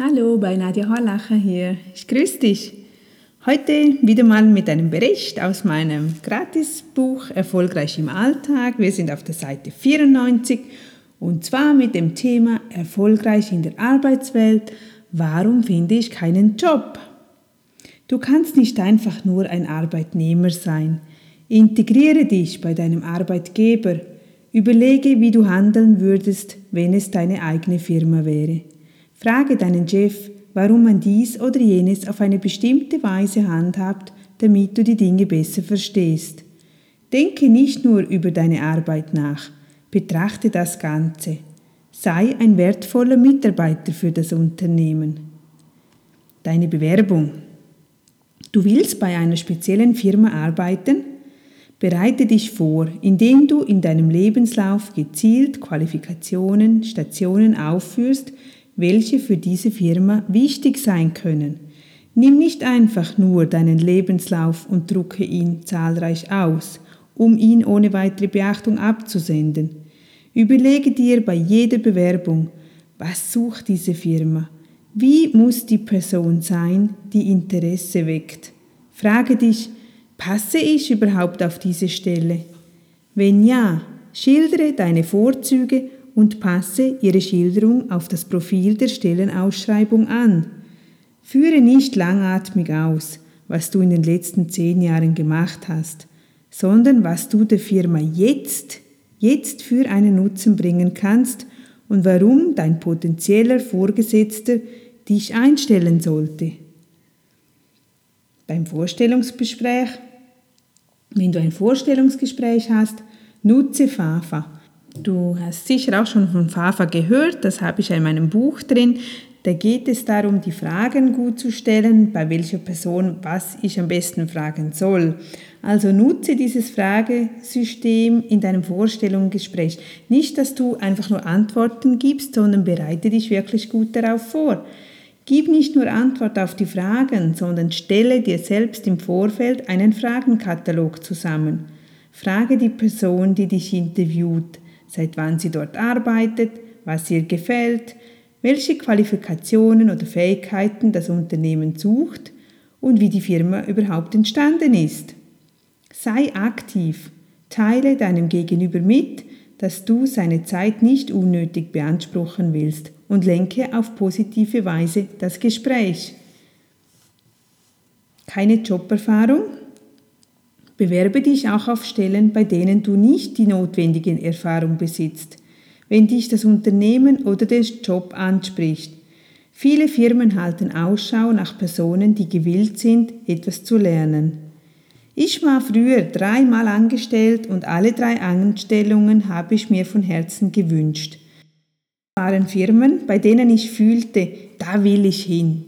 Hallo, bei Nadja Horlacher hier. Ich grüße dich. Heute wieder mal mit einem Bericht aus meinem Gratisbuch Erfolgreich im Alltag. Wir sind auf der Seite 94 und zwar mit dem Thema Erfolgreich in der Arbeitswelt. Warum finde ich keinen Job? Du kannst nicht einfach nur ein Arbeitnehmer sein. Integriere dich bei deinem Arbeitgeber. Überlege, wie du handeln würdest, wenn es deine eigene Firma wäre. Frage deinen Chef, warum man dies oder jenes auf eine bestimmte Weise handhabt, damit du die Dinge besser verstehst. Denke nicht nur über deine Arbeit nach, betrachte das Ganze. Sei ein wertvoller Mitarbeiter für das Unternehmen. Deine Bewerbung. Du willst bei einer speziellen Firma arbeiten? Bereite dich vor, indem du in deinem Lebenslauf gezielt Qualifikationen, Stationen aufführst, welche für diese Firma wichtig sein können. Nimm nicht einfach nur deinen Lebenslauf und drucke ihn zahlreich aus, um ihn ohne weitere Beachtung abzusenden. Überlege dir bei jeder Bewerbung, was sucht diese Firma? Wie muss die Person sein, die Interesse weckt? Frage dich, passe ich überhaupt auf diese Stelle? Wenn ja, schildere deine Vorzüge und passe Ihre Schilderung auf das Profil der Stellenausschreibung an. Führe nicht langatmig aus, was du in den letzten zehn Jahren gemacht hast, sondern was du der Firma jetzt, jetzt für einen Nutzen bringen kannst und warum dein potenzieller Vorgesetzter dich einstellen sollte. Beim Vorstellungsgespräch, wenn du ein Vorstellungsgespräch hast, nutze FAFA Du hast sicher auch schon von FAFA gehört, das habe ich in meinem Buch drin. Da geht es darum, die Fragen gut zu stellen, bei welcher Person was ich am besten fragen soll. Also nutze dieses Fragesystem in deinem Vorstellungsgespräch. Nicht, dass du einfach nur Antworten gibst, sondern bereite dich wirklich gut darauf vor. Gib nicht nur Antwort auf die Fragen, sondern stelle dir selbst im Vorfeld einen Fragenkatalog zusammen. Frage die Person, die dich interviewt seit wann sie dort arbeitet, was ihr gefällt, welche Qualifikationen oder Fähigkeiten das Unternehmen sucht und wie die Firma überhaupt entstanden ist. Sei aktiv, teile deinem Gegenüber mit, dass du seine Zeit nicht unnötig beanspruchen willst und lenke auf positive Weise das Gespräch. Keine Joberfahrung? Bewerbe dich auch auf Stellen, bei denen du nicht die notwendigen Erfahrung besitzt, wenn dich das Unternehmen oder der Job anspricht. Viele Firmen halten Ausschau nach Personen, die gewillt sind, etwas zu lernen. Ich war früher dreimal angestellt und alle drei Anstellungen habe ich mir von Herzen gewünscht. Es waren Firmen, bei denen ich fühlte, da will ich hin.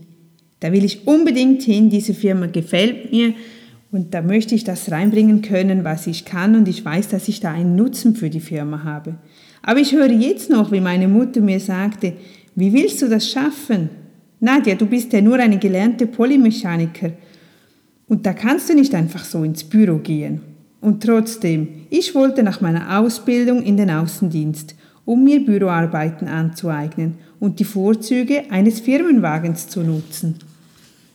Da will ich unbedingt hin, diese Firma gefällt mir und da möchte ich das reinbringen können, was ich kann und ich weiß, dass ich da einen Nutzen für die Firma habe. Aber ich höre jetzt noch, wie meine Mutter mir sagte, wie willst du das schaffen? Nadja, du bist ja nur eine gelernte Polymechaniker. Und da kannst du nicht einfach so ins Büro gehen. Und trotzdem, ich wollte nach meiner Ausbildung in den Außendienst, um mir Büroarbeiten anzueignen und die Vorzüge eines Firmenwagens zu nutzen.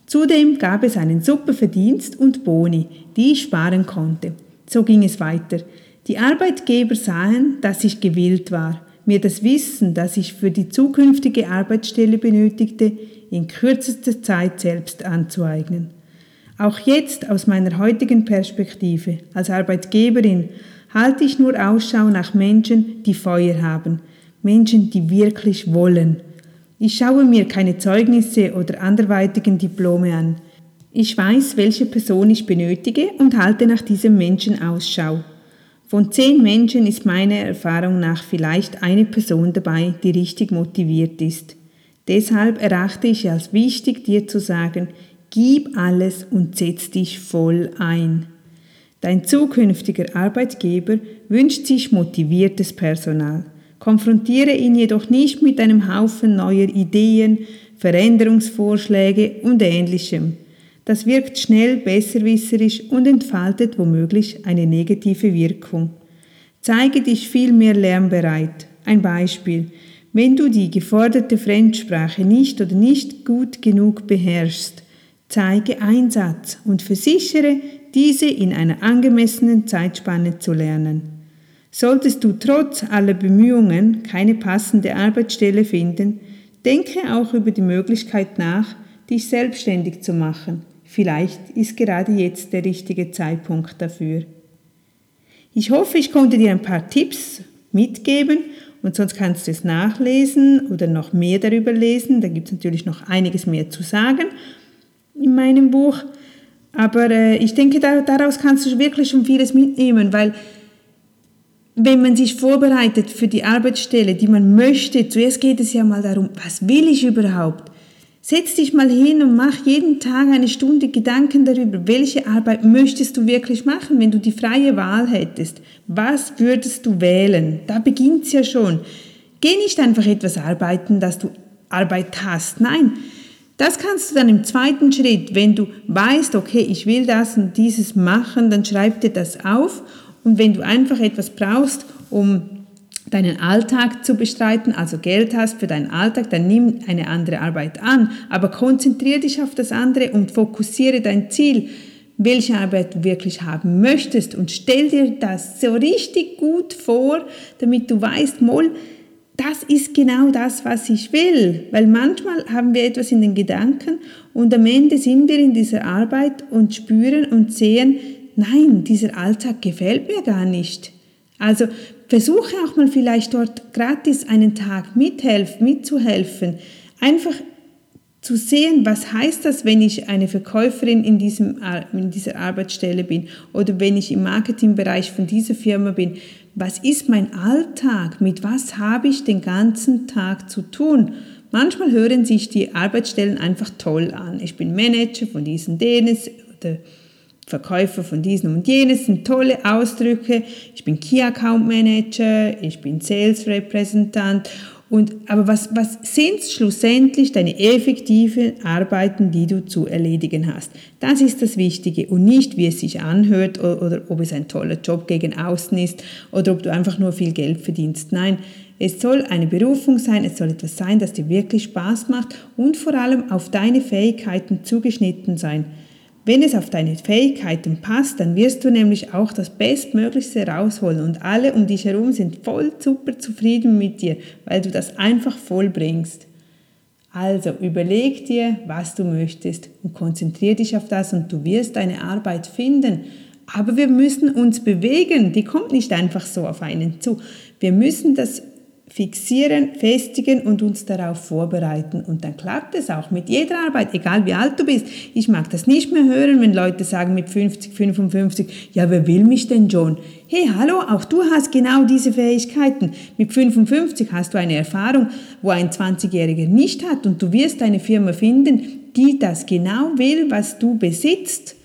Zudem gab es einen super Verdienst und Boni, die ich sparen konnte. So ging es weiter. Die Arbeitgeber sahen, dass ich gewillt war, mir das Wissen, das ich für die zukünftige Arbeitsstelle benötigte, in kürzester Zeit selbst anzueignen. Auch jetzt aus meiner heutigen Perspektive als Arbeitgeberin halte ich nur Ausschau nach Menschen, die Feuer haben, Menschen, die wirklich wollen, ich schaue mir keine Zeugnisse oder anderweitigen Diplome an. Ich weiß, welche Person ich benötige und halte nach diesem Menschen Ausschau. Von zehn Menschen ist meiner Erfahrung nach vielleicht eine Person dabei, die richtig motiviert ist. Deshalb erachte ich als wichtig, dir zu sagen, gib alles und setz dich voll ein. Dein zukünftiger Arbeitgeber wünscht sich motiviertes Personal. Konfrontiere ihn jedoch nicht mit einem Haufen neuer Ideen, Veränderungsvorschläge und ähnlichem. Das wirkt schnell besserwisserisch und entfaltet womöglich eine negative Wirkung. Zeige dich viel mehr lernbereit. Ein Beispiel. Wenn du die geforderte Fremdsprache nicht oder nicht gut genug beherrschst, zeige Einsatz und versichere, diese in einer angemessenen Zeitspanne zu lernen. Solltest du trotz aller Bemühungen keine passende Arbeitsstelle finden, denke auch über die Möglichkeit nach, dich selbstständig zu machen. Vielleicht ist gerade jetzt der richtige Zeitpunkt dafür. Ich hoffe, ich konnte dir ein paar Tipps mitgeben und sonst kannst du es nachlesen oder noch mehr darüber lesen. Da gibt es natürlich noch einiges mehr zu sagen in meinem Buch. Aber äh, ich denke, da, daraus kannst du wirklich schon vieles mitnehmen, weil wenn man sich vorbereitet für die Arbeitsstelle, die man möchte, zuerst geht es ja mal darum, was will ich überhaupt? Setz dich mal hin und mach jeden Tag eine Stunde Gedanken darüber, welche Arbeit möchtest du wirklich machen, wenn du die freie Wahl hättest. Was würdest du wählen? Da beginnt's ja schon. Geh nicht einfach etwas arbeiten, dass du Arbeit hast. Nein, das kannst du dann im zweiten Schritt, wenn du weißt, okay, ich will das und dieses machen, dann schreib dir das auf und wenn du einfach etwas brauchst, um deinen Alltag zu bestreiten, also Geld hast für deinen Alltag, dann nimm eine andere Arbeit an, aber konzentriere dich auf das andere und fokussiere dein Ziel, welche Arbeit du wirklich haben möchtest und stell dir das so richtig gut vor, damit du weißt, Moll, das ist genau das, was ich will. Weil manchmal haben wir etwas in den Gedanken und am Ende sind wir in dieser Arbeit und spüren und sehen, nein, dieser Alltag gefällt mir gar nicht. Also versuche auch mal vielleicht dort gratis einen Tag mithelfen, mitzuhelfen. Einfach zu sehen, was heißt das, wenn ich eine Verkäuferin in, diesem, in dieser Arbeitsstelle bin oder wenn ich im Marketingbereich von dieser Firma bin. Was ist mein Alltag? Mit was habe ich den ganzen Tag zu tun? Manchmal hören sich die Arbeitsstellen einfach toll an. Ich bin Manager von diesen denen oder Verkäufer von diesen und jenes sind tolle Ausdrücke. Ich bin Key Account Manager, ich bin Sales Repräsentant und, aber was, was sind schlussendlich deine effektiven Arbeiten, die du zu erledigen hast? Das ist das Wichtige und nicht, wie es sich anhört oder, oder ob es ein toller Job gegen außen ist oder ob du einfach nur viel Geld verdienst. Nein, es soll eine Berufung sein, es soll etwas sein, das dir wirklich Spaß macht und vor allem auf deine Fähigkeiten zugeschnitten sein. Wenn es auf deine Fähigkeiten passt, dann wirst du nämlich auch das Bestmöglichste rausholen und alle um dich herum sind voll super zufrieden mit dir, weil du das einfach vollbringst. Also überleg dir, was du möchtest und konzentriere dich auf das und du wirst deine Arbeit finden. Aber wir müssen uns bewegen, die kommt nicht einfach so auf einen zu. Wir müssen das fixieren, festigen und uns darauf vorbereiten. Und dann klappt es auch mit jeder Arbeit, egal wie alt du bist. Ich mag das nicht mehr hören, wenn Leute sagen mit 50, 55, ja, wer will mich denn schon? Hey, hallo, auch du hast genau diese Fähigkeiten. Mit 55 hast du eine Erfahrung, wo ein 20-Jähriger nicht hat und du wirst eine Firma finden, die das genau will, was du besitzt.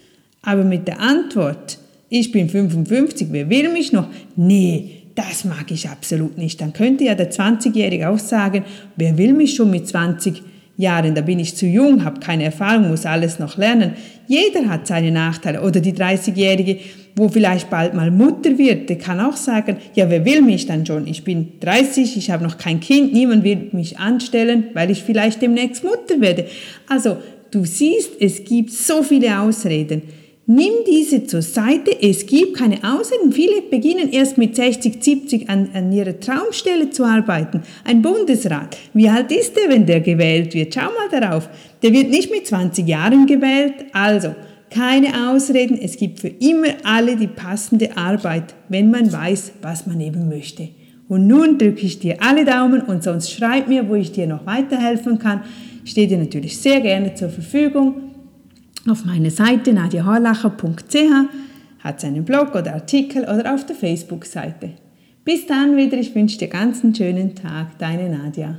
Aber mit der Antwort, ich bin 55, wer will mich noch? Nee, das mag ich absolut nicht. Dann könnte ja der 20-Jährige auch sagen, wer will mich schon mit 20 Jahren, da bin ich zu jung, habe keine Erfahrung, muss alles noch lernen. Jeder hat seine Nachteile. Oder die 30-Jährige, wo vielleicht bald mal Mutter wird, der kann auch sagen, ja, wer will mich dann schon? Ich bin 30, ich habe noch kein Kind, niemand will mich anstellen, weil ich vielleicht demnächst Mutter werde. Also, du siehst, es gibt so viele Ausreden. Nimm diese zur Seite. Es gibt keine Ausreden. Viele beginnen erst mit 60, 70 an, an ihrer Traumstelle zu arbeiten. Ein Bundesrat. Wie alt ist der, wenn der gewählt wird? Schau mal darauf. Der wird nicht mit 20 Jahren gewählt. Also, keine Ausreden. Es gibt für immer alle die passende Arbeit, wenn man weiß, was man eben möchte. Und nun drücke ich dir alle Daumen und sonst schreib mir, wo ich dir noch weiterhelfen kann. Ich stehe dir natürlich sehr gerne zur Verfügung auf meiner Seite nadiahorlacher.ch, hat seinen Blog oder Artikel oder auf der Facebook-Seite. Bis dann wieder, ich wünsche dir ganz einen schönen Tag, deine Nadia.